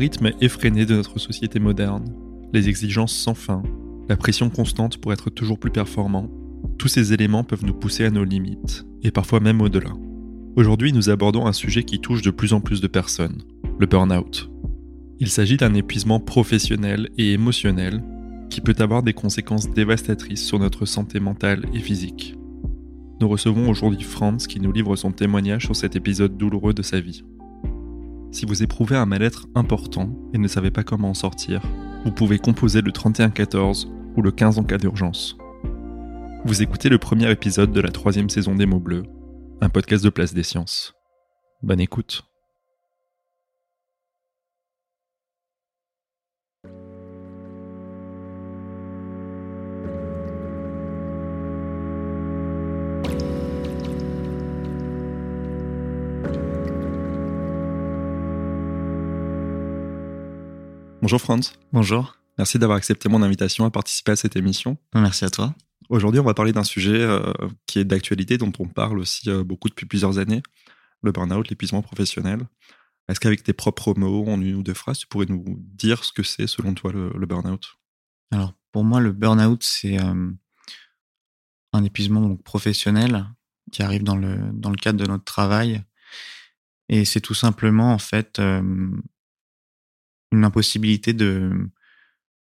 Rythme effréné de notre société moderne, les exigences sans fin, la pression constante pour être toujours plus performant, tous ces éléments peuvent nous pousser à nos limites, et parfois même au-delà. Aujourd'hui, nous abordons un sujet qui touche de plus en plus de personnes, le burn-out. Il s'agit d'un épuisement professionnel et émotionnel qui peut avoir des conséquences dévastatrices sur notre santé mentale et physique. Nous recevons aujourd'hui Franz qui nous livre son témoignage sur cet épisode douloureux de sa vie. Si vous éprouvez un mal-être important et ne savez pas comment en sortir, vous pouvez composer le 3114 ou le 15 en cas d'urgence. Vous écoutez le premier épisode de la troisième saison des mots bleus, un podcast de Place des Sciences. Bonne écoute. Bonjour Franz. Bonjour. Merci d'avoir accepté mon invitation à participer à cette émission. Merci à toi. Aujourd'hui, on va parler d'un sujet euh, qui est d'actualité, dont on parle aussi euh, beaucoup depuis plusieurs années, le burn-out, l'épuisement professionnel. Est-ce qu'avec tes propres mots, en une ou deux phrases, tu pourrais nous dire ce que c'est selon toi le, le burn-out? Alors, pour moi, le burn-out, c'est euh, un épuisement donc, professionnel qui arrive dans le, dans le cadre de notre travail. Et c'est tout simplement, en fait, une impossibilité de,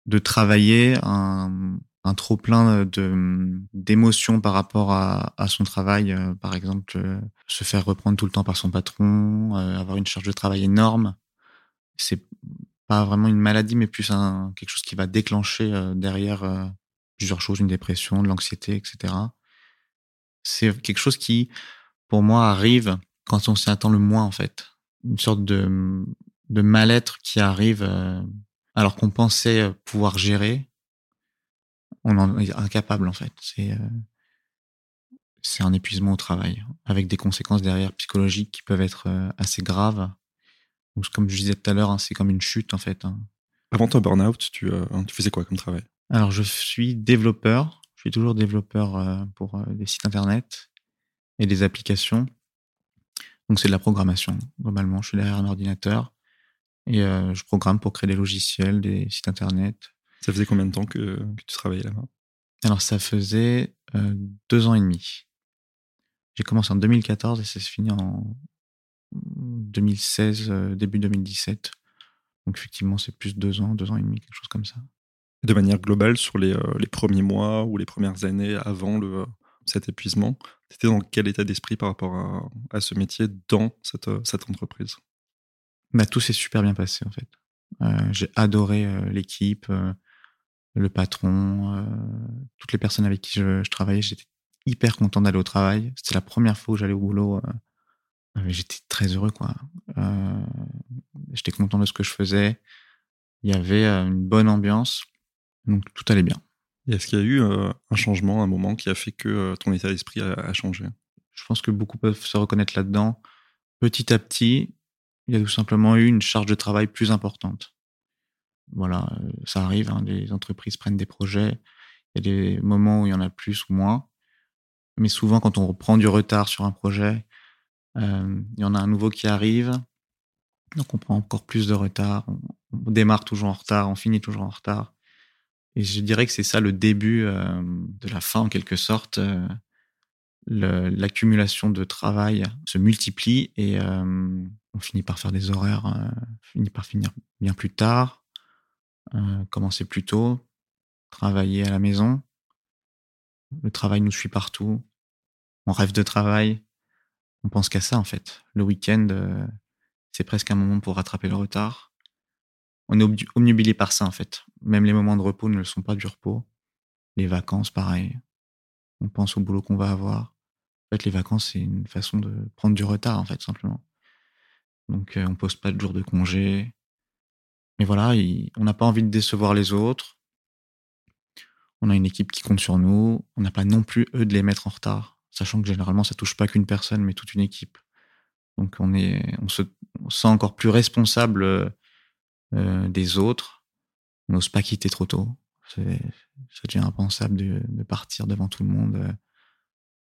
de travailler un, un trop plein de d'émotions par rapport à, à son travail euh, par exemple euh, se faire reprendre tout le temps par son patron euh, avoir une charge de travail énorme. C'est pas vraiment une maladie mais plus un quelque chose qui va déclencher derrière plusieurs choses une dépression de l'anxiété etc c'est quelque chose qui pour moi arrive quand on s'y attend le moins en fait. Une sorte de de mal-être qui arrive euh, alors qu'on pensait pouvoir gérer on en est incapable en fait. C'est euh, c'est un épuisement au travail avec des conséquences derrière psychologiques qui peuvent être euh, assez graves. Donc, comme je disais tout à l'heure, hein, c'est comme une chute en fait. Hein. Avant ton burn-out, tu, euh, tu faisais quoi comme travail? Alors je suis développeur. Je suis toujours développeur euh, pour euh, des sites internet et des applications. Donc c'est de la programmation globalement. Je suis derrière un ordinateur et euh, je programme pour créer des logiciels, des sites internet, Ça faisait combien de temps que, que tu travaillais là-bas? Alors, ça faisait euh, deux ans et demi. J'ai commencé en 2014 et ça se finit en 2016, euh, début 2017. Donc, effectivement, c'est plus deux ans, deux ans et demi, quelque chose comme ça. De manière globale, sur les, les premiers mois ou les premières années avant le, cet épuisement, tu étais dans quel état d'esprit par rapport à, à ce métier dans cette, cette entreprise? Bah, tout s'est super bien passé, en fait. Euh, J'ai adoré euh, l'équipe, euh, le patron, toutes les personnes avec qui je, je travaillais. J'étais hyper content d'aller au travail. C'était la première fois où j'allais au boulot. euh, J'étais très heureux, quoi. J'étais content de ce que je faisais. Il y avait une bonne ambiance. Donc, tout allait bien. Est-ce qu'il y a eu un changement, un moment qui a fait que ton état d'esprit a, a changé? Je pense que beaucoup peuvent se reconnaître là-dedans. Petit à petit, il y a tout simplement eu une charge de travail plus importante. Voilà, euh, ça arrive, hein, les entreprises prennent des projets. Il y a des moments où il y en a plus ou moins. Mais souvent, quand on reprend du retard sur un projet, euh, il y en a un nouveau qui arrive. Donc, on prend encore plus de retard. On, démarre toujours en retard, on finit toujours en retard. Et je dirais que c'est ça le début euh, de la fin, en quelque sorte. L'accumulation de travail se multiplie et on finit par faire des horaires, euh, finit par finir bien plus tard, euh, commencer plus tôt, travailler à la maison. Le travail nous suit partout. On rêve de travail. On pense qu'à ça, en fait. Le week-end, euh, c'est presque un moment pour rattraper le retard. on est omnubilé par ça en fait. Même les moments de repos ne le sont pas du repos. Les vacances, pareil. On pense au boulot qu'on va avoir. En fait, les vacances, c'est une façon de prendre du retard, en fait, simplement. Donc, euh, on pose pas de jours de congé. Mais voilà, on n'a pas envie de décevoir les autres. On a une équipe qui compte sur nous. On n'a pas non plus, eux, de les mettre en retard. Sachant que généralement, ça touche pas qu'une personne, mais toute une équipe. Donc, on, se sent encore plus responsable euh, des autres. On n'ose pas quitter trop tôt. Ça devient impensable de, partir devant tout le monde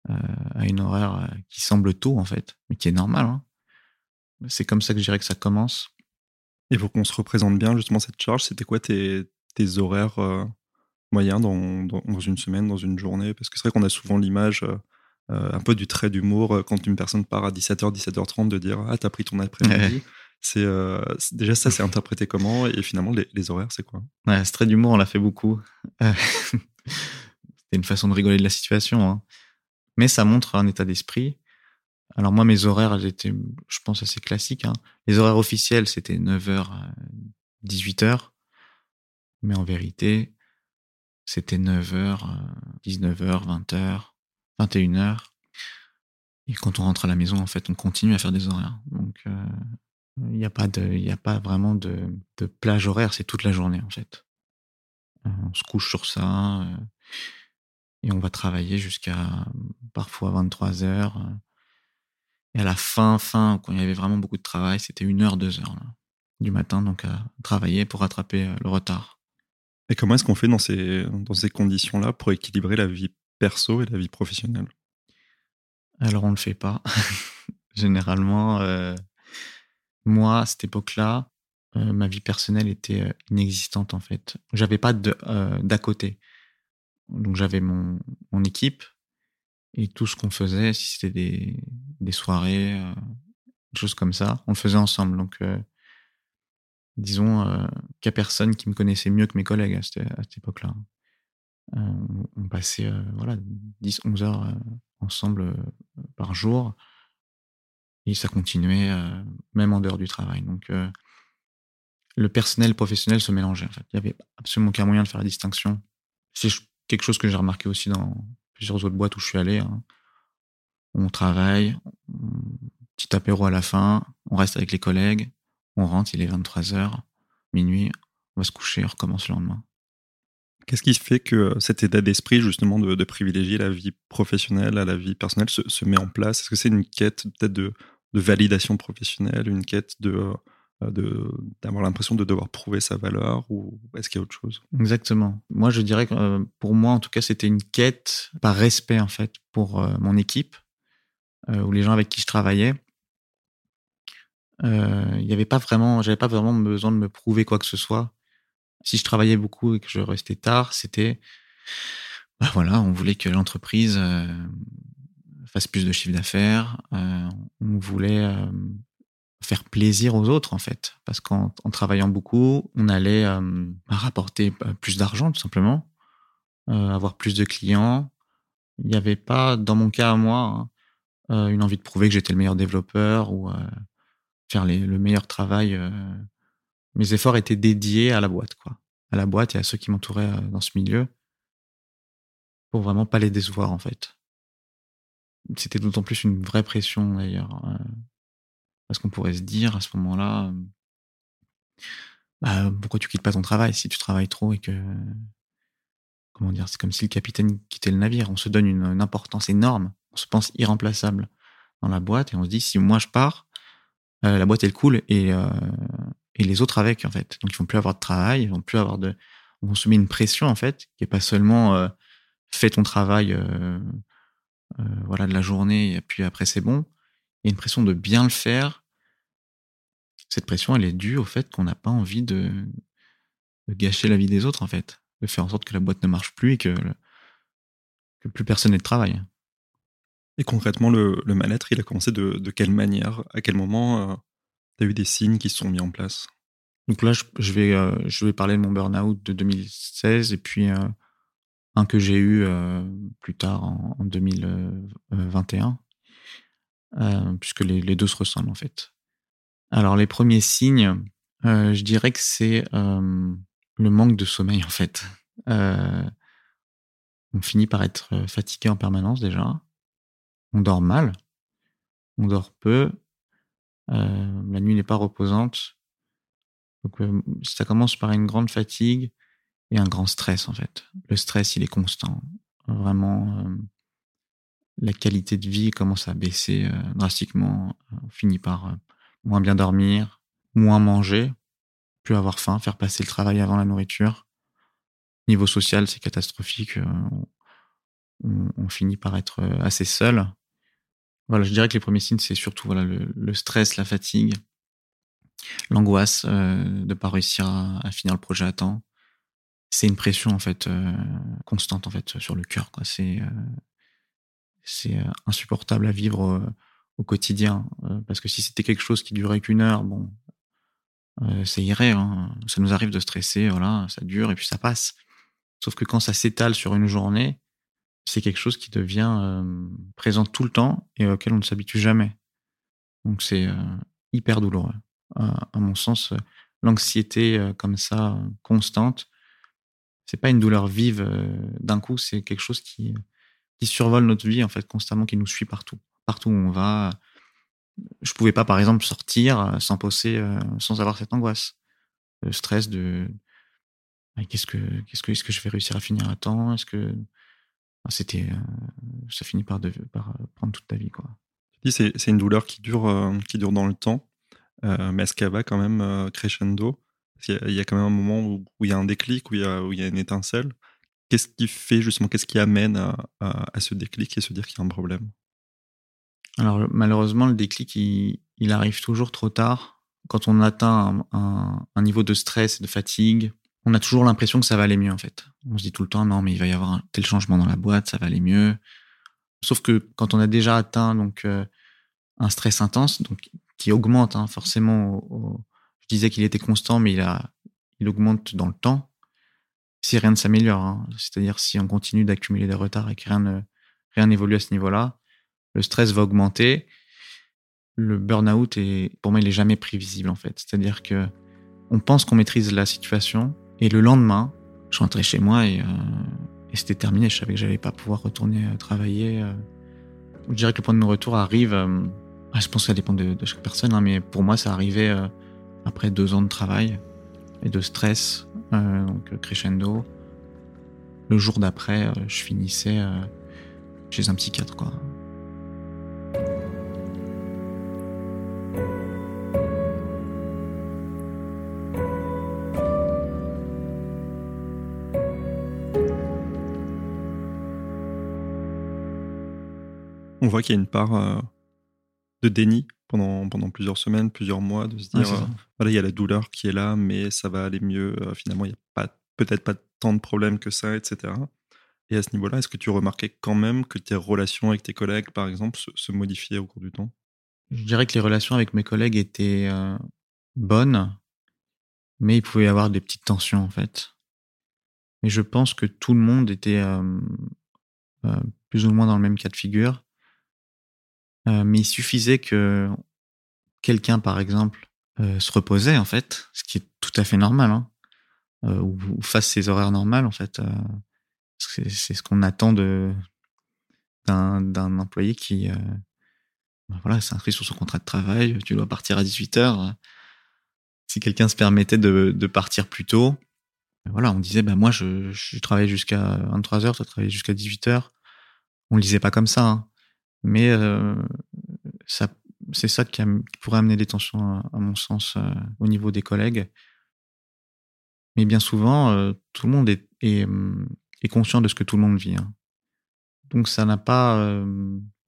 euh, à une horaire qui semble tôt, en fait, mais qui est normal. Hein. C'est comme ça que je dirais que ça commence. Et pour qu'on se représente bien justement cette charge, c'était quoi tes, tes horaires euh, moyens dans, dans, une semaine, dans une journée? Parce que c'est vrai qu'on a souvent l'image un peu du trait d'humour quand une personne part à 17h, 17h30 de dire Ah, t'as pris ton après-midi. Euh, c'est déjà ça, c'est interprété comment? Et finalement les, horaires, c'est quoi? Ouais, Ce trait d'humour, on l'a fait beaucoup. C'était une façon de rigoler de la situation, hein. mais ça montre un état d'esprit. Alors moi, mes horaires, elles étaient, je pense, assez classiques. Hein. Les horaires officiels, c'était 9h, 18h, mais en vérité, c'était 9h, 19h, 20h, 21h. Et quand on rentre à la maison, en fait, on continue à faire des horaires. Donc, euh, il n'y a pas a pas vraiment de, de plage horaire, c'est toute la journée en fait. Euh, on se couche sur ça euh, et on va travailler jusqu'à parfois 23 heures. Et à la fin, fin, quand il y avait vraiment beaucoup de travail, c'était une heure, deux heures du matin, donc à travailler pour rattraper euh, le retard. Et comment est-ce qu'on fait dans ces, dans ces conditions-là pour équilibrer la vie perso et la vie professionnelle? Alors on ne le fait pas. Généralement, moi, à cette époque-là, euh, ma vie personnelle était euh, inexistante en fait. J'avais pas euh, d'à côté. Donc j'avais mon, mon équipe et tout ce qu'on faisait, si c'était des, des soirées, des choses comme ça, on le faisait ensemble. Donc disons qu'il n'y a personne qui me connaissait mieux que mes collègues à cette, à cette époque-là. on passait voilà 10 11 heures ensemble par jour et ça continuait euh, même en dehors du travail. Donc euh, le personnel professionnel se mélangeait. En fait. Il y avait absolument aucun moyen de faire la distinction. C'est quelque chose que j'ai remarqué aussi dans plusieurs autres boîtes où je suis allé. Hein. On travaille, petit apéro à la fin, on reste avec les collègues, on rentre, il est 23h, minuit, on va se coucher, on recommence le lendemain. Qu'est-ce qui fait que euh, cet état d'esprit, justement, de, privilégier la vie professionnelle à la vie personnelle se, met en place? Est-ce que c'est une quête peut-être de, validation professionnelle, une quête de euh, d'avoir l'impression de devoir prouver sa valeur ou est-ce qu'il y a autre chose? Exactement. Moi, je dirais que euh, pour moi, en tout cas, c'était une quête par respect, en fait, pour mon équipe ou les gens avec qui je travaillais. Il n'y avait pas vraiment, j'avais pas vraiment besoin de me prouver quoi que ce soit si je travaillais beaucoup et que je restais tard, c'était, bah voilà, on voulait que l'entreprise euh, fasse plus de chiffre d'affaires. Euh, on voulait euh, faire plaisir aux autres en fait, parce qu'en travaillant beaucoup, on allait rapporter plus d'argent tout simplement, avoir plus de clients. Il n'y avait pas, dans mon cas à moi, hein, une envie de prouver que j'étais le meilleur développeur ou faire le meilleur travail mes efforts étaient dédiés à la boîte, quoi. À la boîte et à ceux qui m'entouraient euh, dans ce milieu. Pour vraiment pas les décevoir, en fait. C'était d'autant plus une vraie pression, d'ailleurs. Parce qu'on pourrait se dire, à ce moment-là, bah, pourquoi tu quittes pas ton travail si tu travailles trop et que, comment dire, c'est comme si le capitaine quittait le navire. On se donne une, importance énorme. On se pense irremplaçable dans la boîte et on se dit, si moi je pars, la boîte elle coule et, et les autres avec en fait. Donc ils vont plus avoir de travail, ils vont plus avoir de, on se met une pression en fait qui est pas seulement fais ton travail, voilà de la journée et puis après c'est bon. Il y a une pression de bien le faire. Cette pression, elle est due au fait qu'on n'a pas envie de, de, gâcher la vie des autres en fait, de faire en sorte que la boîte ne marche plus et que, que plus personne n'ait de travail. Et concrètement, le, le mal-être, il a commencé de, de, quelle manière? À quel moment tu as eu des signes qui se sont mis en place? Donc là, je, vais, euh, je vais parler de mon burn-out de 2016 et puis euh, un que j'ai eu euh, plus tard en, 2021, puisque les, deux se ressemblent en fait. Alors les premiers signes, euh, Je dirais que c'est euh, le manque de sommeil, en fait. Euh, on finit par être fatigué en permanence déjà. On dort mal. On dort peu. la nuit n'est pas reposante. Donc, ça commence par une grande fatigue et un grand stress, en fait. Le stress, il est constant. Vraiment, la qualité de vie commence à baisser drastiquement. On finit par moins bien dormir, moins manger, plus avoir faim, faire passer le travail avant la nourriture. Niveau social, c'est catastrophique. Euh, on, finit par être euh, assez seul. Voilà, je dirais que les premiers signes, c'est surtout voilà le, stress, la fatigue, l'angoisse euh, de ne pas réussir à, finir le projet à temps. C'est une pression en fait constante en fait sur le cœur. C'est c'est insupportable à vivre au quotidien. Euh, parce que si c'était quelque chose qui durait qu'une heure, bon, euh, ça irait. Hein. Ça nous arrive de stresser, voilà, ça dure et puis ça passe. Sauf que quand ça s'étale sur une journée, c'est quelque chose qui devient euh, présent tout le temps et auquel on ne s'habitue jamais. Donc c'est hyper douloureux. à mon sens, l'anxiété comme ça, constante, c'est pas une douleur vive d'un coup, c'est quelque chose qui, qui survole notre vie en fait constamment, qui nous suit partout partout où on va. Je pouvais pas, par exemple, sortir euh, sans poser, euh, sans avoir cette angoisse, le stress de qu'est-ce que, qu'est-ce que, est-ce que je vais réussir à finir à temps? Est-ce que c'était, euh, ça finit par, de, par prendre toute ta vie, quoi. C'est, c'est une douleur qui dure, qui dure dans le temps, mais est-ce qu'elle va quand même crescendo? Il y, a, quand même un moment où, il y a un déclic, où il y a, où il y a une étincelle. Qu'est-ce qui fait justement, qu'est-ce qui amène à, à ce déclic et se dire qu'il y a un problème? Alors malheureusement, le déclic, il, arrive toujours trop tard. Quand on atteint un, niveau de stress et de fatigue, on a toujours l'impression que ça va aller mieux en fait. On se dit tout le temps non mais il va y avoir un tel changement dans la boîte, ça va aller mieux. Sauf que quand on a déjà atteint euh, un stress intense, qui augmente hein, forcément. je disais qu'il était constant, mais il augmente dans le temps. Si rien ne s'améliore, hein. c'est-à-dire si on continue d'accumuler des retards et que rien ne rien n'évolue à ce niveau-là, le stress va augmenter. Le burn-out, est, pour moi, il est jamais prévisible, en fait. C'est-à-dire que on pense qu'on maîtrise la situation et le lendemain, je rentrais chez moi et, euh, c'était terminé. Je savais que j'allais pas pouvoir retourner euh, travailler. Euh. Je dirais que le point de non-retour arrive. Ah, je pense que ça dépend de, chaque personne, hein, mais pour moi, ça arrivait après deux ans de travail et de stress, donc crescendo. Le jour d'après, je finissais chez un psychiatre, quoi. Voit qu'il y a une part euh, de déni pendant, pendant plusieurs semaines, plusieurs mois, de se dire, euh, voilà, il y a la douleur qui est là, mais ça va aller mieux. Euh, finalement, il n'y a pas, peut-être pas tant de problèmes que ça, etc. Et à ce niveau-là, est-ce que tu remarquais quand même que tes relations avec tes collègues, par exemple, se, modifiaient au cours du temps? Je dirais que les relations avec mes collègues étaient bonnes, mais il pouvait y avoir des petites tensions, en fait. Mais je pense que tout le monde était plus ou moins dans le même cas de figure. Euh, mais il suffisait que quelqu'un, par exemple, euh, se reposait, en fait, ce qui est tout à fait normal, hein, euh, ou, fasse ses horaires normales, en fait. c'est ce qu'on attend de d'un employé qui ben voilà, s'inscrit sur son contrat de travail, tu dois partir à 18h. Si quelqu'un se permettait de, de, partir plus tôt, ben voilà, on disait, ben moi, je, je travaille jusqu'à 23h, tu travailles jusqu'à 18h. On le disait pas comme ça. Hein. Mais euh, ça, c'est ça qui, pourrait amener des tensions, à, mon sens, euh, au niveau des collègues. Mais bien souvent, euh, tout le monde est, est, est, conscient de ce que tout le monde vit. Hein. Donc ça n'a pas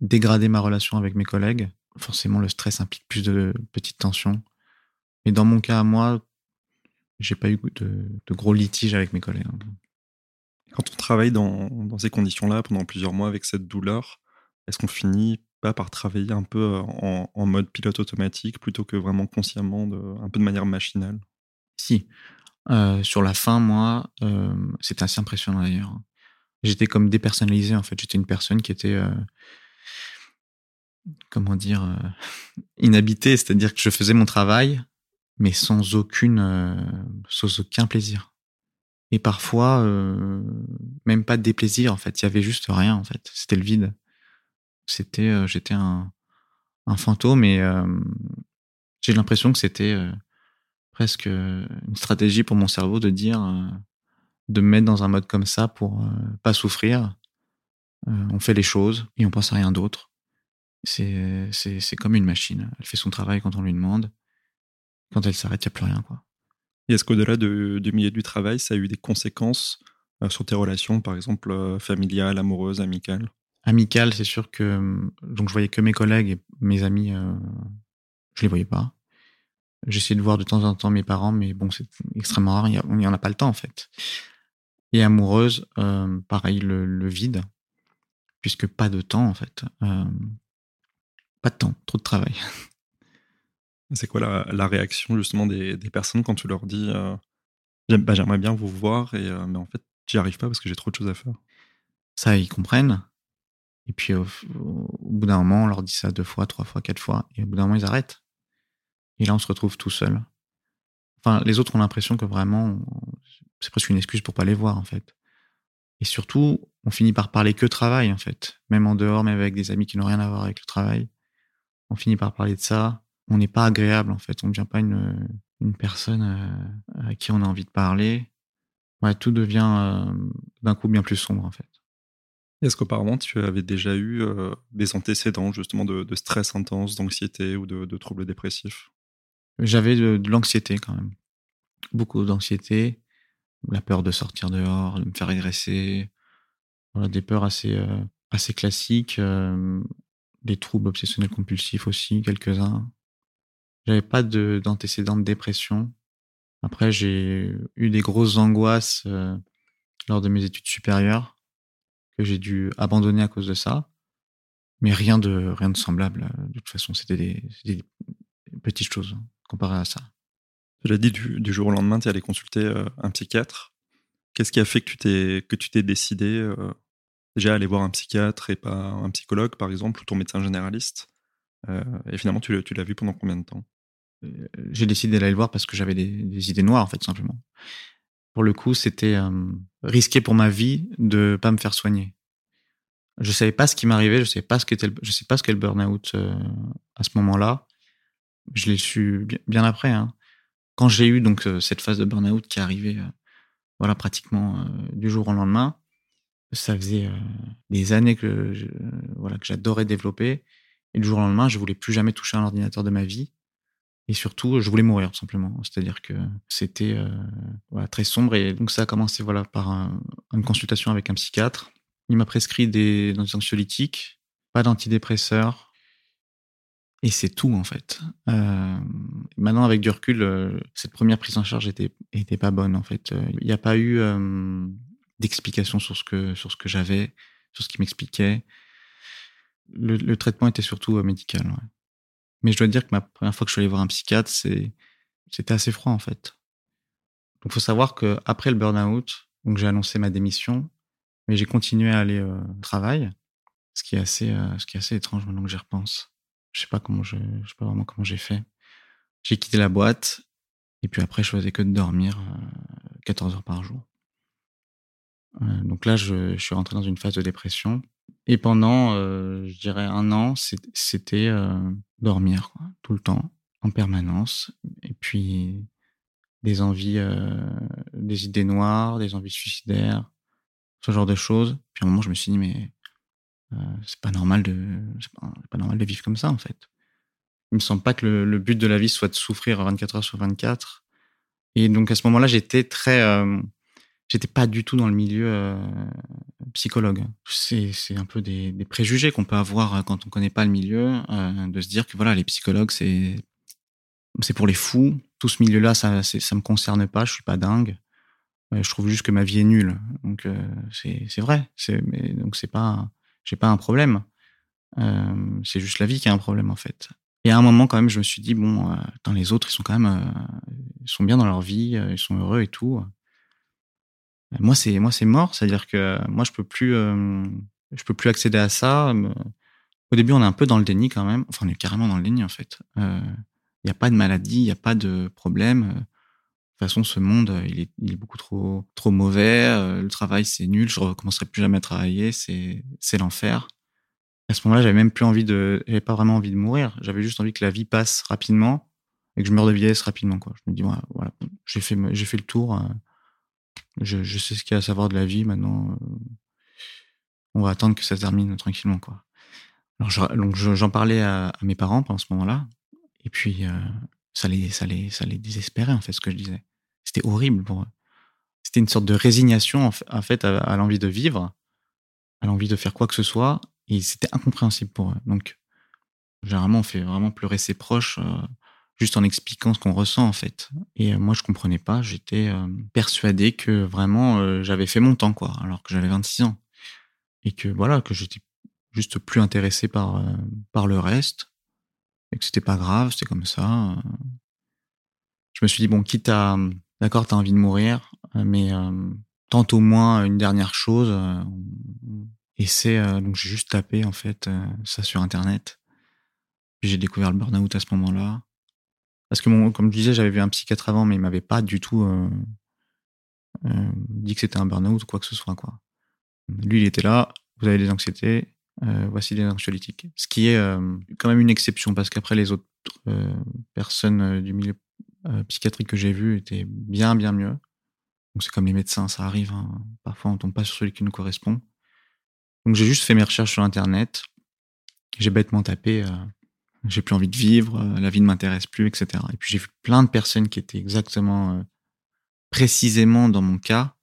dégradé ma relation avec mes collègues. Forcément, le stress implique plus de petites tensions. Mais dans mon cas à moi, j'ai pas eu de, de, gros litiges avec mes collègues. Hein. Quand on travaille dans, dans ces conditions-là pendant plusieurs mois avec cette douleur, est-ce qu'on finit pas par travailler un peu en, mode pilote automatique plutôt que vraiment consciemment, un peu de manière machinale? Si. Sur la fin, moi, euh, c'était assez impressionnant d'ailleurs. J'étais comme dépersonnalisé en fait. J'étais une personne qui était, comment dire, inhabitée. C'est-à-dire que je faisais mon travail, mais sans aucune, sans aucun plaisir. Et parfois, même pas de déplaisir en fait. Il y avait juste rien en fait. C'était le vide. Euh, j'étais un, fantôme et j'ai l'impression que c'était presque une stratégie pour mon cerveau de dire, de me mettre dans un mode comme ça pour pas souffrir. on fait les choses et on pense à rien d'autre. C'est, c'est, c'est comme une machine. Elle fait son travail quand on lui demande. Quand elle s'arrête, il n'y a plus rien. Quoi. Est-ce qu'au-delà de, du milieu du travail, ça a eu des conséquences euh, sur tes relations, par exemple euh, familiales, amoureuses, amicales? Amicales, c'est sûr que donc je voyais que mes collègues et mes amis, euh, je les voyais pas. J'essayais de voir de temps en temps mes parents, mais bon, c'est extrêmement rare. Il n'y en a pas le temps en fait. Et amoureuse, euh, pareil, le, le, vide, puisque pas de temps en fait. Euh, pas de temps, trop de travail. C'est quoi la, la, réaction justement des, des, personnes quand tu leur dis euh, bah, j'aimerais bien vous voir, et, mais en fait, j'y arrive pas parce que j'ai trop de choses à faire? Ça, ils comprennent. Et puis au, bout d'un moment, on leur dit ça deux fois, trois fois, quatre fois, et au bout d'un moment, ils arrêtent. Et là, on se retrouve tout seul. Enfin, les autres ont l'impression que vraiment, c'est presque une excuse pour pas les voir, en fait. Et surtout, on finit par parler que travail, en fait. Même en dehors, même avec des amis qui n'ont rien à voir avec le travail. On finit par parler de ça on n'est pas agréable en fait. On ne devient pas une, une personne euh, à qui on a envie de parler. Ouais, tout devient euh, d'un coup bien plus sombre en fait. Est-ce qu'auparavant tu avais déjà eu euh, des antécédents justement de, stress intense, d'anxiété ou de, troubles dépressifs? J'avais de, l'anxiété quand même. Beaucoup d'anxiété, la peur de sortir dehors, de me faire agresser, des peurs assez, euh, assez classiques, euh, des troubles obsessionnels compulsifs aussi, quelques-uns. J'avais pas d'antécédents de, dépression. Après, j'ai eu des grosses angoisses lors de mes études supérieures que j'ai dû abandonner à cause de ça. Mais rien de rien de semblable. De toute façon, c'était des, des, petites choses hein, comparé à ça. Tu l'as dit du, du, jour au lendemain, tu es allé consulter euh, un psychiatre. Qu'est-ce qui a fait que tu t'es que tu t'es décidé euh, déjà à aller voir un psychiatre et pas un psychologue, par exemple, ou ton médecin généraliste euh, Et finalement, tu, tu l'as vu pendant combien de temps? Euh, j'ai décidé d'aller le voir parce que j'avais des, des, idées noires en fait simplement. Pour le coup, c'était euh, risqué pour ma vie de pas me faire soigner. Je savais pas ce qui m'arrivait, je savais pas ce qu'était, je sais pas ce qu'est le burn-out euh, à ce moment-là. Je l'ai su bien, après. Hein. Quand j'ai eu donc euh, cette phase de burn-out qui arrivait, euh, voilà pratiquement du jour au lendemain, ça faisait des années que voilà que j'adorais développer. Et du jour au lendemain, je voulais plus jamais toucher un ordinateur de ma vie. Et surtout, je voulais mourir, simplement. C'est-à-dire que c'était euh, voilà, très sombre. Et donc, ça a commencé voilà, par un, une consultation avec un psychiatre. Il m'a prescrit des, des anxiolytiques, pas d'antidépresseurs. Et c'est tout, en fait. Euh, maintenant, avec du recul, euh, cette première prise en charge était, était pas bonne, en fait. Il n'y a pas eu euh, d'explication sur ce que, que j'avais, sur ce qui m'expliquait. Le, le, traitement était surtout euh, médical. Ouais. Mais je dois dire que ma première fois que je suis allé voir un psychiatre, c'était assez froid en fait. Donc, faut savoir que après le burn-out, donc j'ai annoncé ma démission, mais j'ai continué à aller euh, au travail, ce qui est assez, euh, ce qui est assez étrange maintenant que j'y repense. Je sais pas comment je, sais pas vraiment comment j'ai fait. J'ai quitté la boîte et puis après je faisais que de dormir euh, 14 heures par jour. Euh, donc là, je suis rentré dans une phase de dépression et pendant, euh, je dirais, un an, c'était euh, dormir tout le temps, en permanence. Et puis des envies, euh, des idées noires, des envies suicidaires, ce genre de choses. Puis à un moment, je me suis dit, mais c'est pas normal de, pas, normal de vivre comme ça en fait. Il me semble pas que le, le, but de la vie soit de souffrir 24 heures sur 24. Et donc à ce moment-là, j'étais très j'étais pas du tout dans le milieu euh, psychologue. C'est, un peu des, préjugés qu'on peut avoir euh, quand on connaît pas le milieu, euh, de se dire que voilà, les psychologues, c'est, pour les fous. Tout ce milieu-là, ça, c'est, ça me concerne pas, je suis pas dingue. je trouve juste que ma vie est nulle. Donc, c'est, vrai. C'est, mais, donc, c'est pas, j'ai pas un problème. C'est juste la vie qui a un problème, en fait. Et à un moment, quand même, je me suis dit, bon, les autres, ils sont quand même, ils sont bien dans leur vie, ils sont heureux et tout moi c'est moi c'est mort c'est à dire que moi je peux plus euh, je peux plus accéder à ça au début on est un peu dans le déni quand même enfin on est carrément dans le déni en fait euh, il n'y a pas de maladie, il n'y a pas de problème. De toute façon, ce monde, il est, beaucoup trop, trop mauvais. Le travail, c'est nul. Je recommencerai plus jamais à travailler. C'est, c'est l'enfer. À ce moment-là, j'avais même plus envie de, j'avais pas vraiment envie de mourir. J'avais juste envie que la vie passe rapidement et que je meure de vieillesse rapidement, quoi. Je me dis, voilà j'ai fait, j'ai fait le tour. Je, sais ce qu'il y a à savoir de la vie maintenant. On va attendre que ça se termine tranquillement, quoi. J'en parlais à, mes parents pendant ce moment-là. Et puis, euh, ça, les, ça, les, ça les désespérait, en fait, ce que je disais. C'était horrible pour eux. C'était une sorte de résignation, en fait, à, l'envie de vivre, à l'envie de faire quoi que ce soit. Et c'était incompréhensible pour eux. Donc, généralement, on fait vraiment pleurer ses proches euh, juste en expliquant ce qu'on ressent, en fait. Et euh, moi, je comprenais pas. J'étais persuadé que vraiment, j'avais fait mon temps, quoi, alors que j'avais 26 ans. Et que, voilà, que j'étais juste plus intéressé par, euh, par le reste et que c'était pas grave, c'était comme ça. Euh. Je me suis dit, bon, quitte à, d'accord, t'as envie de mourir, mais euh, tente au moins une dernière chose. et c'est, donc j'ai juste tapé, en fait, ça sur Internet. Puis j'ai découvert le burn-out à ce moment-là. Parce que, comme je disais, j'avais vu un psychiatre avant, mais il m'avait pas du tout dit que c'était un burn-out ou quoi que ce soit. Lui, il était là, vous avez des anxiétés, euh, voici des anxiolytiques. Ce qui est euh, quand même une exception parce qu'après les autres euh, personnes du milieu psychiatrique que j'ai vues étaient bien bien mieux. Donc c'est comme les médecins, ça arrive. Hein. Parfois on tombe pas sur celui qui nous correspond. Donc j'ai juste fait mes recherches sur internet. J'ai bêtement tapé. J'ai plus envie de vivre, la vie ne m'intéresse plus, etc. Et puis j'ai vu plein de personnes qui étaient exactement précisément dans mon cas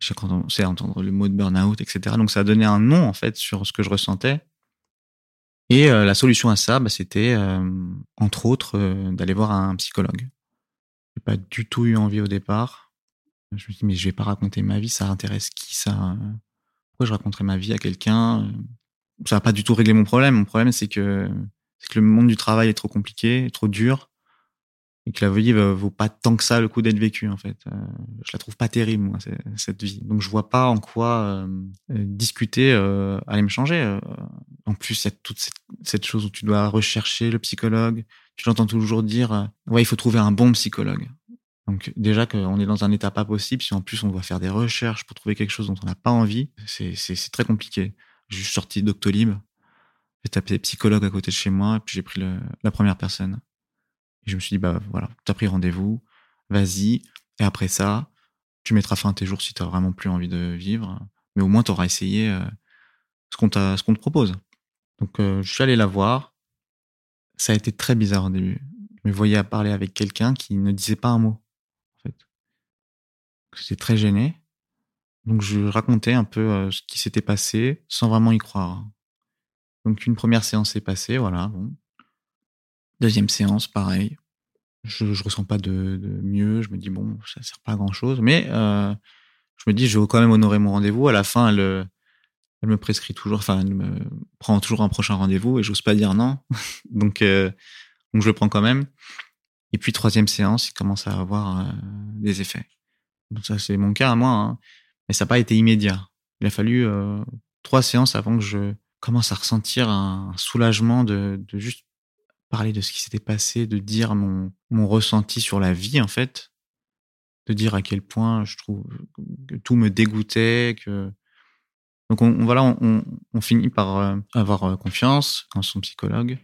j'ai commencé à entendre le mot de burn-out, etc. Donc ça a donné un nom en fait sur ce que je ressentais. Et euh, la solution à ça, bah, c'était euh, entre autres euh, d'aller voir un psychologue. J'ai pas du tout eu envie au départ. Je me suis dit mais je vais pas raconter ma vie, ça intéresse qui ça Pourquoi je raconterais ma vie à quelqu'un? Ça va pas du tout régler mon problème. Mon problème c'est que c'est que le monde du travail est trop compliqué, trop dur et que la vie vaut pas tant que ça le coup d'être vécu en fait. Euh, je la trouve pas terrible moi cette vie. Donc je vois pas en quoi euh, euh, discuter allait me changer. En plus il y a toute cette, chose où tu dois rechercher le psychologue. Tu l'entends toujours dire ouais il faut trouver un bon psychologue. Donc déjà qu'on est dans un état pas possible, si en plus on doit faire des recherches pour trouver quelque chose dont on n'a pas envie, c'est très compliqué. J'ai juste sorti Doctolib, j'ai tapé psychologue à côté de chez moi et puis j'ai pris la première personne. Et je me suis dit, bah voilà, t'as pris rendez-vous, vas-y. Et après ça, tu mettras fin à tes jours si t'as vraiment plus envie de vivre. Mais au moins, t'auras essayé euh, ce qu'on te propose. Donc, euh, je suis allé la voir. Ça a été très bizarre au début. Je me voyais à parler avec quelqu'un qui ne disait pas un mot, en fait. J'étais très gêné. Donc, je racontais un peu euh, ce qui s'était passé sans vraiment y croire. Donc, une première séance est passée, voilà, bon. Deuxième séance, pareil. Je, je ressens pas de, mieux. Je me dis bon, ça sert pas à grand chose, mais euh, je me dis je veux quand même honorer mon rendez-vous. À la fin, elle, me prescrit toujours, enfin, elle me prend toujours un prochain rendez-vous et j'ose pas dire non. donc, euh, donc je le prends quand même. Et puis troisième séance, il commence à avoir euh, des effets. Donc ça, c'est mon cas à moi, hein. mais ça n'a pas été immédiat. Il a fallu trois séances avant que je commence à ressentir un soulagement de, juste parler de ce qui s'était passé, de dire mon, ressenti sur la vie, en fait, de dire à quel point je trouve que tout me dégoûtait, que donc on, voilà, on, finit par euh, avoir euh, confiance en son psychologue.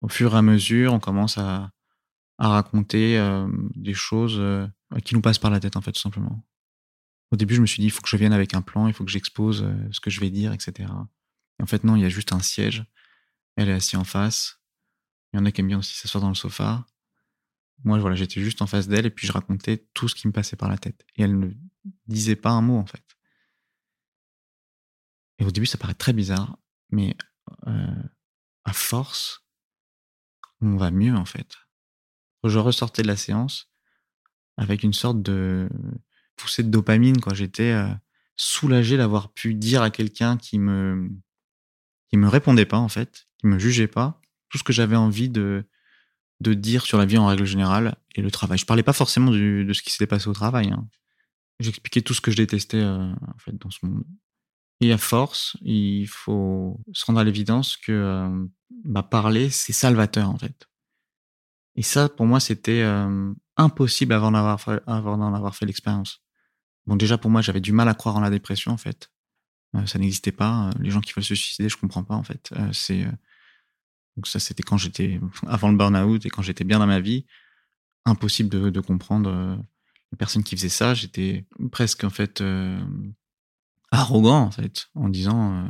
Au fur et à mesure, on commence à, à raconter euh, des choses qui nous passent par la tête, en fait, tout simplement. Au début, je me suis dit, il faut que je vienne avec un plan, il faut que j'expose ce que je vais dire, etc. en fait, non, il y a juste un siège. Elle est assise en face. Il y en a qui aiment bien aussi s'asseoir dans le sofa. Moi, voilà, j'étais juste en face d'elle et puis je racontais tout ce qui me passait par la tête. Et elle ne disait pas un mot, en fait. Et au début, ça paraît très bizarre, mais euh, à force, on va mieux, en fait. Je ressortais de la séance avec une sorte de poussée de dopamine, quand J'étais euh, soulagé d'avoir pu dire à quelqu'un qui me qui me répondait pas, en fait, qui me jugeait pas, tout ce que j'avais envie de, de dire sur la vie en règle générale et le travail. Je parlais pas forcément de ce qui s'était passé au travail. Hein. J'expliquais tout ce que je détestais euh, en fait dans ce monde. Et à force, il faut se rendre à l'évidence que euh, bah, parler, c'est salvateur en fait. Et ça, pour moi, c'était euh, impossible avant d'en avoir, fait, fait l'expérience. Bon, déjà, pour moi, j'avais du mal à croire en la dépression, en fait. Euh, ça n'existait pas. Les gens qui veulent se suicider, je comprends pas, en fait. Euh, c'est donc ça, c'était quand j'étais avant le burn-out et quand j'étais bien dans ma vie. Impossible de, comprendre les personnes qui faisaient ça. J'étais presque, en fait, arrogant, en disant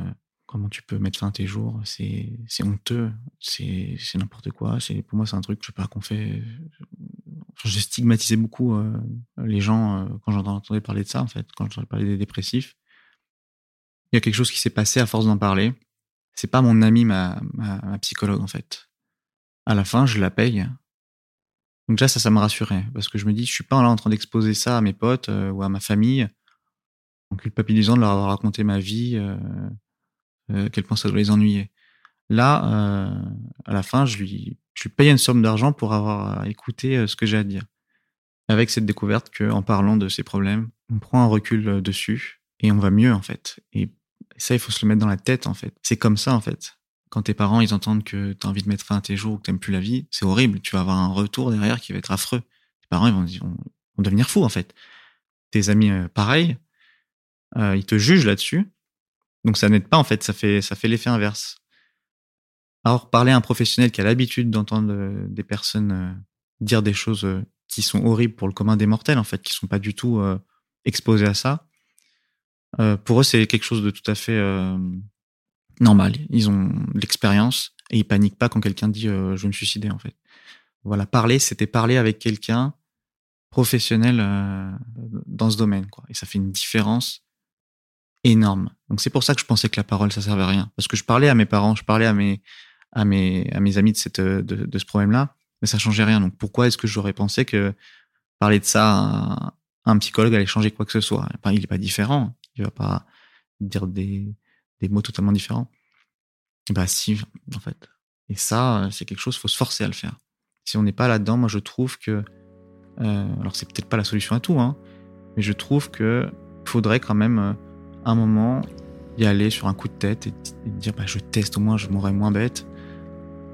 comment tu peux mettre fin à tes jours? C'est honteux, c'est n'importe quoi. Pour moi, c'est un truc, je sais pas, qu'on fait. J'ai stigmatisé beaucoup euh, les gens euh, quand j'entendais parler de ça, en fait, quand j'entendais parler des dépressifs. Il y a quelque chose qui s'est passé à force d'en parler. C'est pas mon ami, ma, psychologue, en fait. À la fin, je la paye. Donc là, ça, ça me rassurait. Parce que je me dis, je suis pas là en train d'exposer ça à mes potes euh, ou à ma famille, en culpabilisant de leur avoir raconté ma vie euh, quel point ça doit les ennuyer. Là, euh, à la fin, je lui, je lui paye une somme d'argent pour avoir écouté euh, ce que j'ai à dire. Avec cette découverte qu'en parlant de ces problèmes, on prend un recul dessus et on va mieux en fait. Et ça, il faut se le mettre dans la tête en fait. C'est comme ça en fait. Quand tes parents ils entendent que tu as envie de mettre fin à tes jours ou que t'aimes plus la vie, c'est horrible. Tu vas avoir un retour derrière qui va être affreux. Tes parents ils vont, devenir fous en fait. Tes amis pareil, ils te jugent là-dessus donc ça n'aide pas en fait, ça fait ça fait l'effet inverse. Alors parler à un professionnel qui a l'habitude d'entendre euh, des personnes euh, dire des choses euh, qui sont horribles pour le commun des mortels en fait, qui sont pas du tout exposés à ça. Pour eux, c'est quelque chose de tout à fait normal. Ils ont l'expérience et ils paniquent pas quand quelqu'un dit je vais me suicider en fait. Voilà, parler, c'était parler avec quelqu'un professionnel dans ce domaine quoi. Et ça fait une différence énorme. Donc c'est pour ça que je pensais que la parole ça servait à rien parce que je parlais à mes parents, je parlais à mes à mes à mes amis de cette de, de ce problème-là, mais ça changeait rien. Donc pourquoi est-ce que j'aurais pensé que parler de ça à un psychologue allait changer quoi que ce soit? Enfin, Il est pas différent, il pas dire des des mots totalement différents. Bah si en fait. Et ça c'est quelque chose faut se forcer à le faire. Si on n'est pas là-dedans, moi je trouve que euh, alors c'est peut-être pas la solution à tout hein, mais je trouve que faudrait quand même euh, un moment, y aller sur un coup de tête et, dire bah, je teste, au moins je m'aurais moins bête.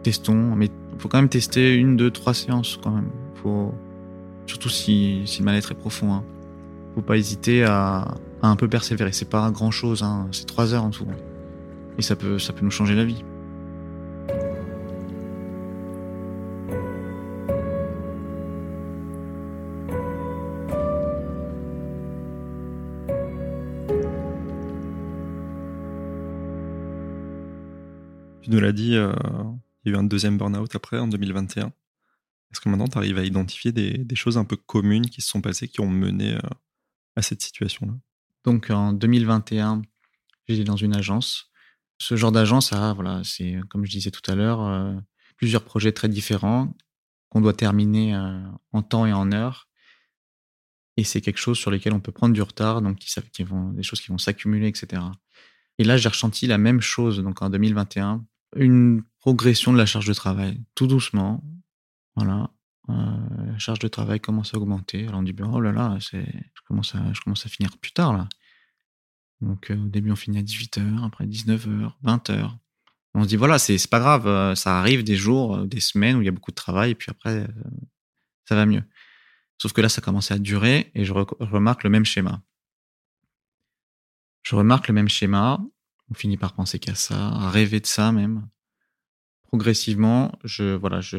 Testons, mais il faut quand même tester une, deux, trois séances quand même. Faut, surtout si, si le mal-être est profond. Hein. Faut pas hésiter à, à un peu persévérer. C'est pas grand chose, hein. c'est trois heures en tout. Et ça peut, ça peut nous changer la vie. Tu nous l'as dit, euh, il y a eu un deuxième burn-out après, en 2021. Est-ce que maintenant, tu arrives à identifier des, choses un peu communes qui se sont passées, qui ont mené euh, à cette situation-là? Donc, en 2021, j'étais dans une agence. Ce genre d'agence, voilà, c'est, comme je disais tout à l'heure, euh, plusieurs projets très différents qu'on doit terminer en temps et en heure. Et c'est quelque chose sur lequel on peut prendre du retard, donc qui, qui vont, des choses qui vont s'accumuler, etc. Et là, j'ai ressenti la même chose donc en 2021 une progression de la charge de travail, tout doucement. Voilà. Euh, la charge de travail commence à augmenter. Alors on dit, oh là là, je, commence à, je commence à finir plus tard là. Donc euh, au début, on finit à 18h, après 19h, 20h. On se dit, voilà, c'est, pas grave, euh, ça arrive des jours, des semaines où il y a beaucoup de travail, et puis après, ça va mieux. Sauf que là, ça commence à durer, et je remarque le même schéma. Je remarque le même schéma, on finit par penser qu'à ça, à rêver de ça même. Progressivement, je, voilà, je,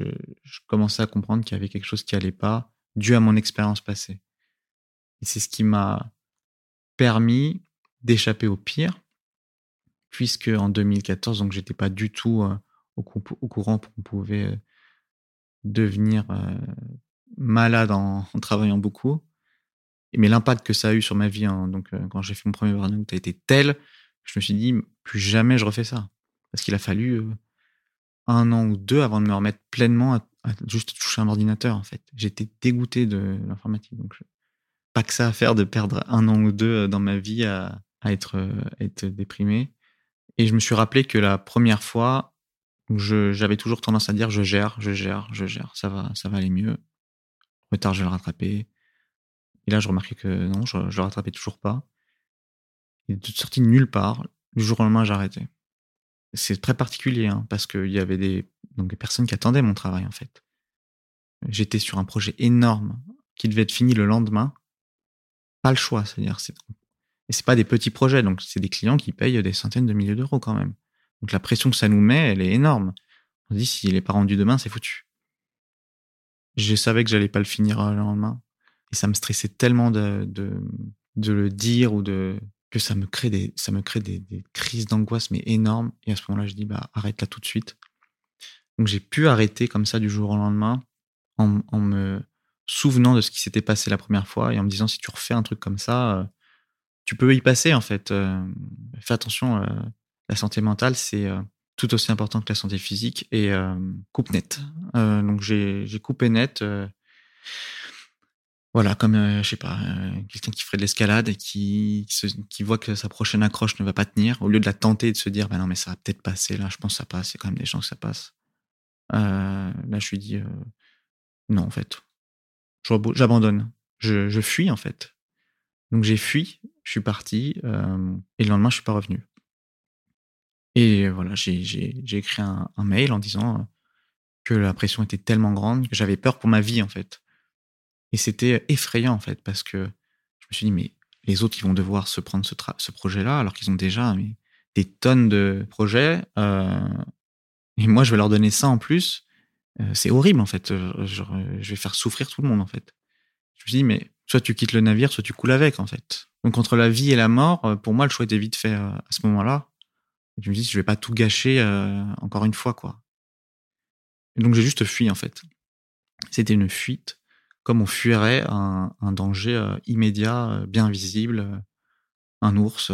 commençais à comprendre qu'il y avait quelque chose qui allait pas, dû à mon expérience passée. Et c'est ce qui m'a permis d'échapper au pire, puisque en 2014, donc j'étais pas du tout euh, au, courant qu'on pouvait euh, devenir euh, malade en, travaillant beaucoup. Mais l'impact que ça a eu sur ma vie, hein, donc quand j'ai fait mon premier burn-out, a été tel je me suis dit, plus jamais je refais ça. Parce qu'il a fallu un an ou deux avant de me remettre pleinement à, juste toucher un ordinateur, en fait. J'étais dégoûté de l'informatique. Donc, pas que ça à faire de perdre un an ou deux euh, dans ma vie à, être, euh, être déprimé. Et je me suis rappelé que la première fois, j'avais toujours tendance à dire je gère, je gère, je gère, ça va, ça va aller mieux. Retard, je vais le rattraper. Et là, je remarquais que non, je, je le rattrapais toujours pas. Il est sorti de nulle part. Du jour au lendemain, j'ai arrêté. C'est très particulier, hein, parce qu'il y avait des, donc des personnes qui attendaient mon travail, en fait. j'étais sur un projet énorme qui devait être fini le lendemain. Pas le choix, c'est-à-dire, c'est, et c'est pas des petits projets, donc c'est des clients qui payent des centaines de milliers d'euros quand même. Donc la pression que ça nous met, elle est énorme. On se dit, s'il n'est pas rendu demain, c'est foutu. Je savais que j'allais pas le finir le lendemain. Et ça me stressait tellement de, de le dire ou de, que ça me crée des, ça me crée des, crises d'angoisse, mais énormes. Et à ce moment-là, je dis, bah, arrête là tout de suite. Donc j'ai pu arrêter comme ça du jour au lendemain en, me souvenant de ce qui s'était passé la première fois et en me disant, si tu refais un truc comme ça, euh, tu peux y passer en fait. Euh, fais attention, euh, la santé mentale, c'est tout aussi important que la santé physique et coupe net. Donc j'ai coupé net. Voilà, comme je sais pas, quelqu'un qui ferait de l'escalade et qui, voit que sa prochaine accroche ne va pas tenir, au lieu de la tenter et de se dire, bah non mais ça va peut-être passer là, je pense que ça passe. A quand même des gens que ça passe. là, je lui dis, non en fait, j'abandonne, je, fuis en fait. Donc j'ai fui, je suis parti, euh, et le lendemain, je suis pas revenu. Et voilà, j'ai écrit un, mail en disant que la pression était tellement grande que j'avais peur pour ma vie, en fait. Et c'était effrayant, en fait, parce que je me suis dit, mais les autres, ils vont devoir se prendre ce, projet-là, alors qu'ils ont déjà des tonnes de projets. Euh, et moi, je vais leur donner ça en plus. Euh, c'est horrible, en fait. Je, vais faire souffrir tout le monde, en fait. Je me suis dit, mais soit tu quittes le navire, soit tu coules avec, en fait. Donc, entre la vie et la mort, euh, pour moi, le choix était vite fait euh, à ce moment-là. Je me dis, je vais pas tout gâcher euh, encore une fois, quoi. Et donc, j'ai juste fui, en fait. C'était une fuite, comme on fuirait un, danger euh, immédiat, euh, bien visible, un ours.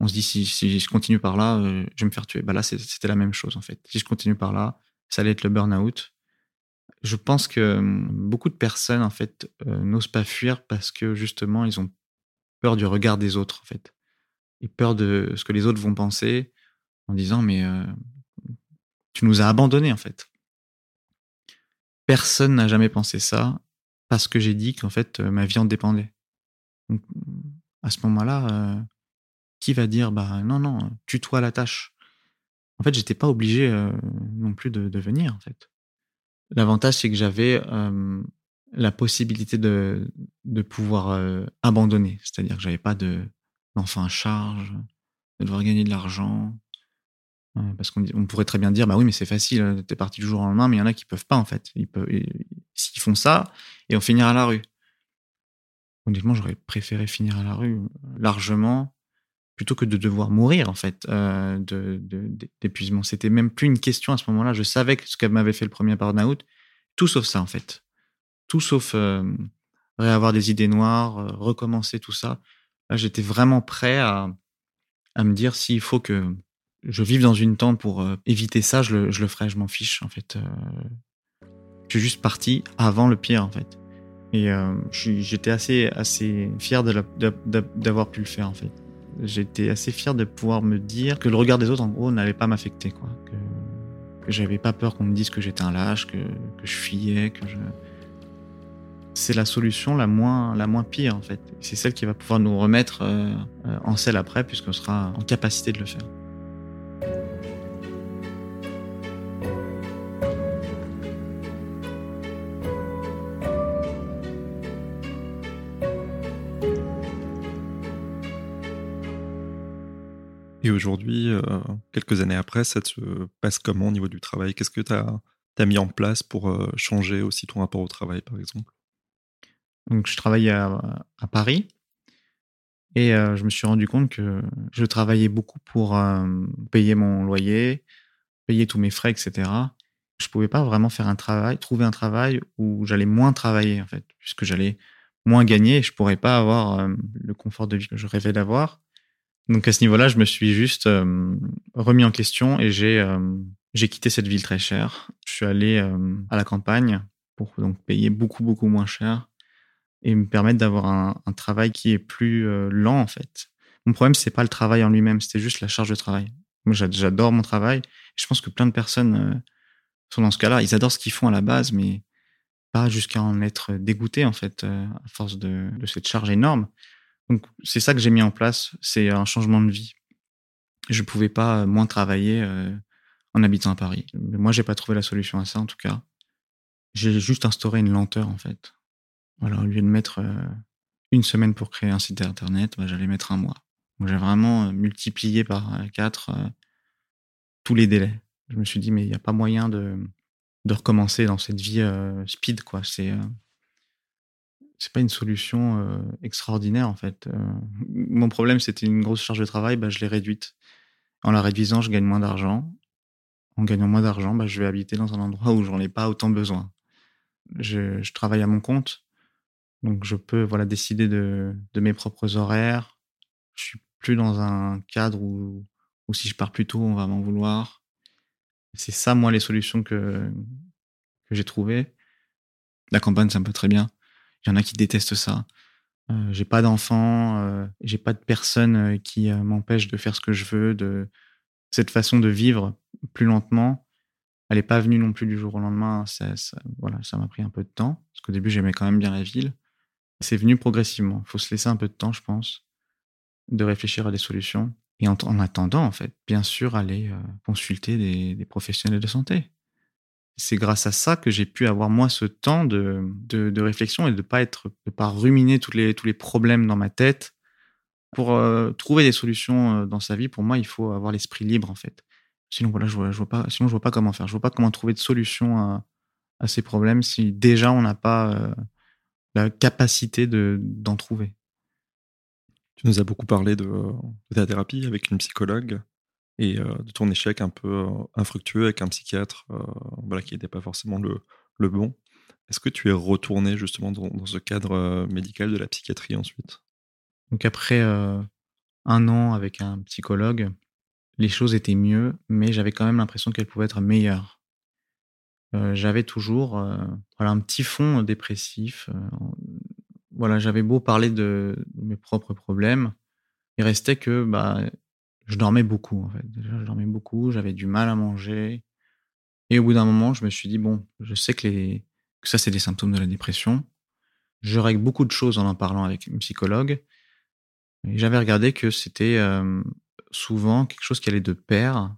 on se dit, si, si, je continue par là, je vais me faire tuer. Bah là, c'était la même chose, en fait. Si je continue par là, ça allait être le burn-out je pense que beaucoup de personnes en fait euh, n'osent pas fuir parce que justement ils ont peur du regard des autres en fait et peur de ce que les autres vont penser en disant mais euh, tu nous as abandonnés en fait. Personne n'a jamais pensé ça parce que j'ai dit qu'en fait ma vie en dépendait. À ce moment-là, euh, qui va dire bah non non tue-toi la tâche. En fait, j'étais pas obligé euh, non plus de, venir en fait. L'avantage, c'est que j'avais euh, la possibilité de, de pouvoir abandonner. C'est-à-dire que j'avais pas de d'enfant à charge, de devoir gagner de l'argent. Euh, parce qu'on on pourrait très bien dire, bah oui, mais c'est facile, t'es parti du jour au lendemain, mais il y en a qui peuvent pas, en fait. Ils s'ils font ça, et on finira à la rue. Honnêtement, j'aurais préféré finir à la rue largement plutôt que de devoir mourir en fait euh, de, d'épuisement. C'était même plus une question à ce moment-là. Je savais que ce qu'elle m'avait fait le premier burn-out, tout sauf ça en fait. Tout sauf euh, réavoir des idées noires, euh, recommencer tout ça. J'étais vraiment prêt à, à me dire s'il faut que je vive dans une tente pour euh, éviter ça, je le, ferai, je m'en fiche en fait. Euh. je suis juste parti avant le pire en fait. Et euh, j'étais assez, assez fier d'avoir pu le faire en fait j'étais assez fier de pouvoir me dire que le regard des autres, en gros, n'allait pas m'affecter, quoi. Que, j'avais pas peur qu'on me dise que j'étais un lâche, que, je fuyais, que je. C'est la solution la moins, la moins pire, en fait. C'est celle qui va pouvoir nous remettre en selle après, puisqu'on sera en capacité de le faire. Et aujourd'hui, euh, quelques années après, ça se passe comment au niveau du travail? Qu'est-ce que tu as, mis en place pour euh, changer aussi ton rapport au travail, par exemple? Donc, je travaillais à, Paris et euh, je me suis rendu compte que je travaillais beaucoup pour payer mon loyer, payer tous mes frais, etc. Je pouvais pas vraiment faire un travail, trouver un travail où j'allais moins travailler, en fait, puisque j'allais moins gagner et je pourrais pas avoir le confort de vie que je rêvais d'avoir. Donc à ce niveau-là, je me suis juste euh, remis en question et j'ai euh, j'ai quitté cette ville très chère. Je suis allé euh, à la campagne pour donc payer beaucoup beaucoup moins cher et me permettre d'avoir un, un, travail qui est plus lent en fait. Mon problème c'est pas le travail en lui-même, c'était juste la charge de travail. Moi j'adore mon travail. Je pense que plein de personnes sont dans ce cas-là. Ils adorent ce qu'ils font à la base, mais pas jusqu'à en être dégoûté en fait à force de, de cette charge énorme. Donc c'est ça que j'ai mis en place, c'est un changement de vie. Je pouvais pas moins travailler euh, en habitant à Paris. Mais moi, j'ai pas trouvé la solution à ça en tout cas. j'ai juste instauré une lenteur en fait. Voilà, au lieu de mettre euh, une semaine pour créer un site internet, bah, j'allais mettre un mois. J'ai vraiment euh, multiplié par euh, quatre tous les délais. Je me suis dit mais il n'y a pas moyen de, de recommencer dans cette vie speed quoi. C'est c'est pas une solution extraordinaire en fait. mon problème c'était une grosse charge de travail, bah, je l'ai réduite. En la réduisant, je gagne moins d'argent. En gagnant moins d'argent, bah, je vais habiter dans un endroit où j'en ai pas autant besoin je, travaille à mon compte, donc je peux voilà décider de, mes propres horaires. Je suis plus dans un cadre où, où si je pars plus tôt, on va m'en vouloir. C'est ça, moi, les solutions que, que j'ai trouvées. La campagne, ça me va très bien. Il y en a qui détestent ça. Euh, j'ai pas d'enfants, euh, j'ai pas de personne euh, qui euh, m'empêche de faire ce que je veux, de cette façon de vivre plus lentement elle n'est pas venue non plus du jour au lendemain. Ça, voilà, ça m'a pris un peu de temps. Parce qu'au début, j'aimais quand même bien la ville. C'est venu progressivement. Il faut se laisser un peu de temps, je pense, de réfléchir à des solutions. Et en, attendant, en fait, bien sûr, aller consulter des, professionnels de santé. C'est grâce à ça que j'ai pu avoir, moi, ce temps de, de, réflexion et de pas, être, de pas ruminer tous les, tous les problèmes dans ma tête. Pour euh, trouver des solutions euh, dans sa vie, pour moi, il faut avoir l'esprit libre, en fait. Sinon, voilà, je vois, je vois pas, sinon, je vois pas comment faire. Je vois pas comment trouver de solution à, à ces problèmes si déjà on n'a pas euh, la capacité de, d'en trouver. Tu nous as beaucoup parlé de, de ta thérapie avec une psychologue et euh, de ton échec un peu euh, infructueux avec un psychiatre voilà, qui n'était pas forcément le, bon. Est-ce que tu es retourné justement dans, ce cadre médical de la psychiatrie ensuite? Donc après un an avec un psychologue, les choses étaient mieux, mais j'avais quand même l'impression qu'elles pouvaient être meilleures. Euh, j'avais toujours euh, voilà, un petit fond dépressif. Euh, voilà, j'avais beau parler de, mes propres problèmes, il restait que bah, je dormais beaucoup. En fait. Déjà, je dormais beaucoup, j'avais du mal à manger. Et au bout d'un moment, je me suis dit, bon, je sais que, les, ça, c'est des symptômes de la dépression. Je règle beaucoup de choses en en parlant avec une psychologue. Et j'avais regardé que c'était souvent quelque chose qui allait de pair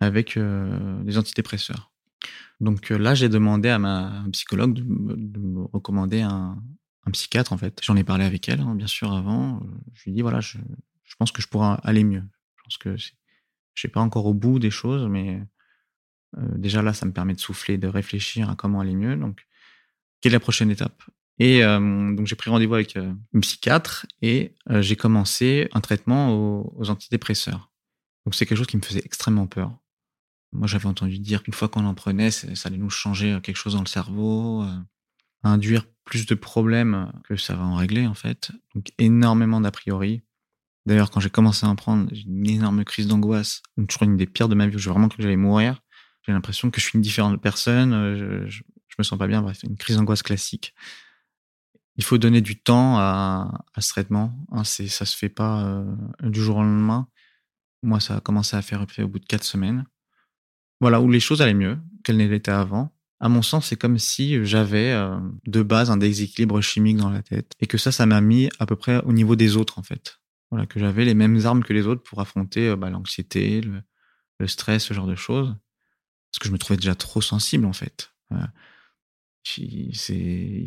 avec euh, des antidépresseurs. Donc euh, là, j'ai demandé à ma psychologue de, me recommander un, psychiatre, en fait. J'en ai parlé avec elle, hein, bien sûr, avant. Je lui ai dit, voilà, je, pense que je pourrais aller mieux. Pense que je suis pas encore au bout des choses, mais déjà là, ça me permet de souffler, de réfléchir à comment aller mieux. Donc, quelle est la prochaine étape? Et donc j'ai pris rendez-vous avec euh, une psychiatre et j'ai commencé un traitement aux, antidépresseurs. Donc c'est quelque chose qui me faisait extrêmement peur. Moi j'avais entendu dire qu'une fois qu'on en prenait, ça allait nous changer quelque chose dans le cerveau, induire plus de problèmes que ça va en régler en fait. Donc énormément d'a priori. D'ailleurs quand j'ai commencé à en prendre, j'ai une énorme crise d'angoisse. Je une des pires de ma vie. J'ai vraiment cru que j'allais mourir. J'ai l'impression que je suis une différente personne. Je, je, me sens pas bien. Bref, une crise d'angoisse classique il faut donner du temps à, ce traitement. Hein, c'est, ça se fait pas euh, du jour au lendemain. Moi, ça a commencé à faire au bout de quatre semaines. Voilà, où les choses allaient mieux qu'elles n'étaient avant. À mon sens, c'est comme si j'avais euh, de base un déséquilibre chimique dans la tête et que ça, ça m'a mis à peu près au niveau des autres en fait. Que j'avais les mêmes armes que les autres pour affronter euh, bah, l'anxiété, le, stress, ce genre de choses. Parce que je me trouvais déjà trop sensible en fait. il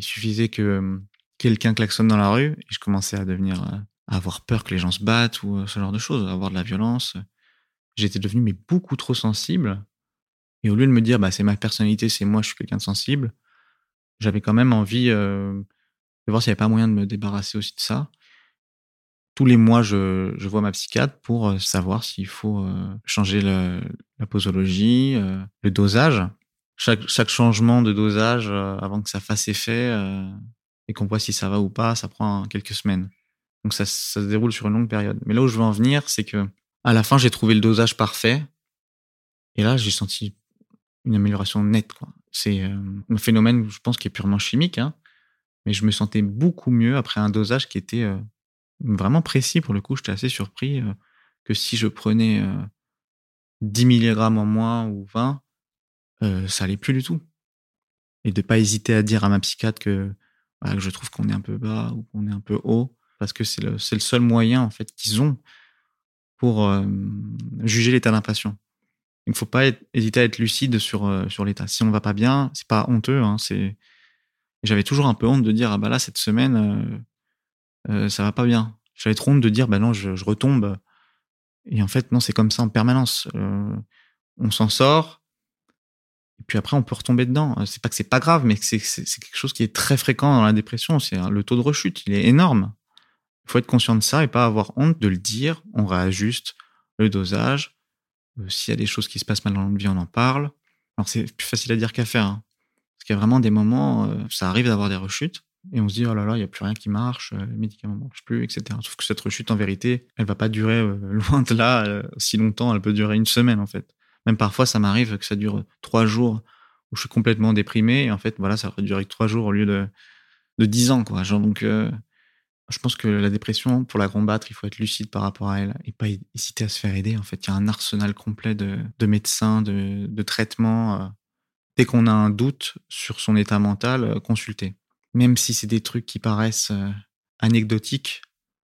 suffisait que quelqu'un klaxonne dans la rue et je commençais à devenir euh, à avoir peur que les gens se battent ou euh, ce genre de choses, à avoir de la violence. J'étais devenu mais beaucoup trop sensible. Et au lieu de me dire bah c'est ma personnalité, c'est moi, je suis quelqu'un de sensible, j'avais quand même envie euh, de voir s'il n'y avait pas moyen de me débarrasser aussi de ça. Tous les mois, je, vois ma psychiatre pour savoir s'il faut changer le, la posologie, le dosage. Chaque, changement de dosage, avant que ça fasse effet, et qu'on voit si ça va ou pas, ça prend quelques semaines. Donc ça, se déroule sur une longue période. Mais là où je veux en venir, c'est que à la fin, j'ai trouvé le dosage parfait. Et là, j'ai senti une amélioration nette. C'est euh, un phénomène, je pense, qui est purement chimique. Hein, mais je me sentais beaucoup mieux après un dosage qui était euh, vraiment précis. Pour le coup, j'étais assez surpris euh, que si je prenais 10 mg en moins ou 20, ça allait plus du tout. Et de pas hésiter à dire à ma psychiatre que que je trouve qu'on est un peu bas ou qu'on est un peu haut, parce que c'est le, le, seul moyen en fait qu'ils ont pour euh, juger l'état d'inflation. Il ne faut pas hésiter à être lucide sur, euh, sur l'état. Si on va pas bien, c'est pas honteux. Hein, c'est... J'avais toujours un peu honte de dire, ah bah là, cette semaine, ça va pas bien. J'avais trop honte de dire, bah non, je, retombe. Et en fait, non, c'est comme ça en permanence. On s'en sort. Et puis après, on peut retomber dedans. C'est pas que c'est pas grave, mais c'est, quelque chose qui est très fréquent dans la dépression. C'est le taux de rechute, il est énorme. Il faut être conscient de ça et pas avoir honte de le dire. On réajuste le dosage. S'il y a des choses qui se passent mal dans notre vie, on en parle. Alors c'est plus facile à dire qu'à faire. Hein. Parce qu'il y a vraiment des moments, ça arrive d'avoir des rechutes. Et on se dit, oh là là, il n'y a plus rien qui marche, euh, les médicaments ne marchent plus, etc. Sauf que cette rechute, en vérité, elle va pas durer euh, loin de là euh, si longtemps. Elle peut durer une semaine, en fait. Même parfois, ça m'arrive que ça dure trois jours où je suis complètement déprimé. Et en fait, voilà, ça va durer trois jours au lieu de, de dix ans, quoi. Genre, donc, je pense que la dépression, pour la combattre, il faut être lucide par rapport à elle et pas hésiter à se faire aider. En fait, il y a un arsenal complet de, de médecins, de, de traitements. Dès qu'on a un doute sur son état mental, consulter. Même si c'est des trucs qui paraissent euh, anecdotiques,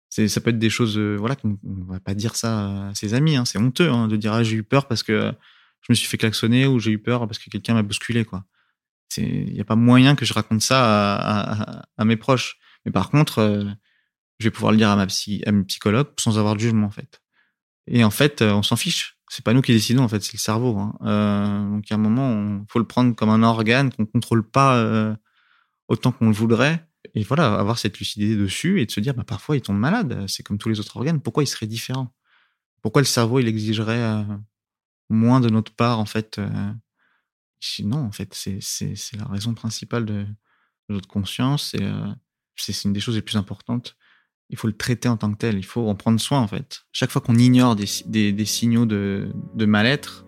ça peut être des choses, euh, voilà, qu'on on va pas dire ça à ses amis. Hein, c'est honteux hein, de dire ah, j'ai eu peur parce que je me suis fait klaxonner ou j'ai eu peur parce que quelqu'un m'a bousculé. quoi. Il n'y a pas moyen que je raconte ça à, mes proches. Mais par contre, euh, je vais pouvoir le dire à ma psy, mes psychologues sans avoir de jugement en fait. Et en fait, on s'en fiche. C'est pas nous qui décidons en fait, c'est le cerveau. Hein. Donc à un moment, il faut le prendre comme un organe qu'on contrôle pas autant qu'on le voudrait. Et voilà, avoir cette lucidité dessus et de se dire, bah, parfois il tombe malade. C'est comme tous les autres organes. Pourquoi il serait différent Pourquoi le cerveau il exigerait euh, moins de notre part en fait euh, Non, en fait, c'est la raison principale de, notre conscience. Et euh, c'est une des choses les plus importantes. Il faut le traiter en tant que tel. Il faut en prendre soin en fait. Chaque fois qu'on ignore des, des, des signaux de, de mal-être,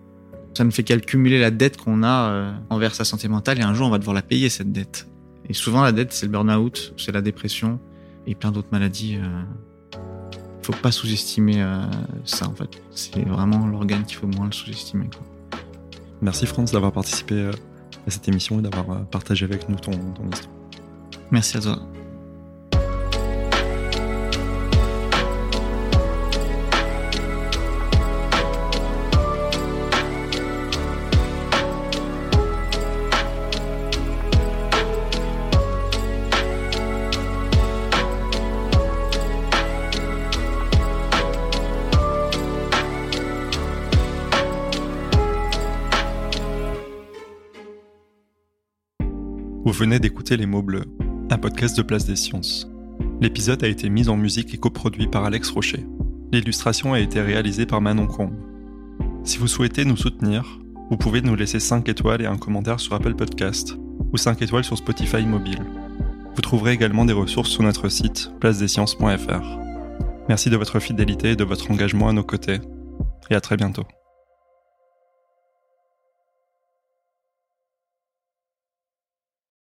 ça ne fait qu'accumuler la dette qu'on a euh, envers sa santé mentale. Et un jour, on va devoir la payer cette dette. Et souvent, la dette, c'est le burn-out, c'est la dépression et plein d'autres maladies. euh. Il faut pas sous-estimer euh, ça en fait. C'est vraiment l'organe qu'il faut moins le sous-estimer. Merci France d'avoir participé euh, à cette émission et d'avoir euh, partagé avec nous ton, ton histoire. Merci à toi. Les mots bleus, un podcast de Place des Sciences. L'épisode a été mis en musique et coproduit par Alex Rocher. L'illustration a été réalisée par Manon Combe. Si vous souhaitez nous soutenir, vous pouvez nous laisser 5 étoiles et un commentaire sur Apple Podcast ou 5 étoiles sur Spotify mobile. Vous trouverez également des ressources sur notre site placedesciences.fr. Merci de votre fidélité et de votre engagement à nos côtés, et à très bientôt.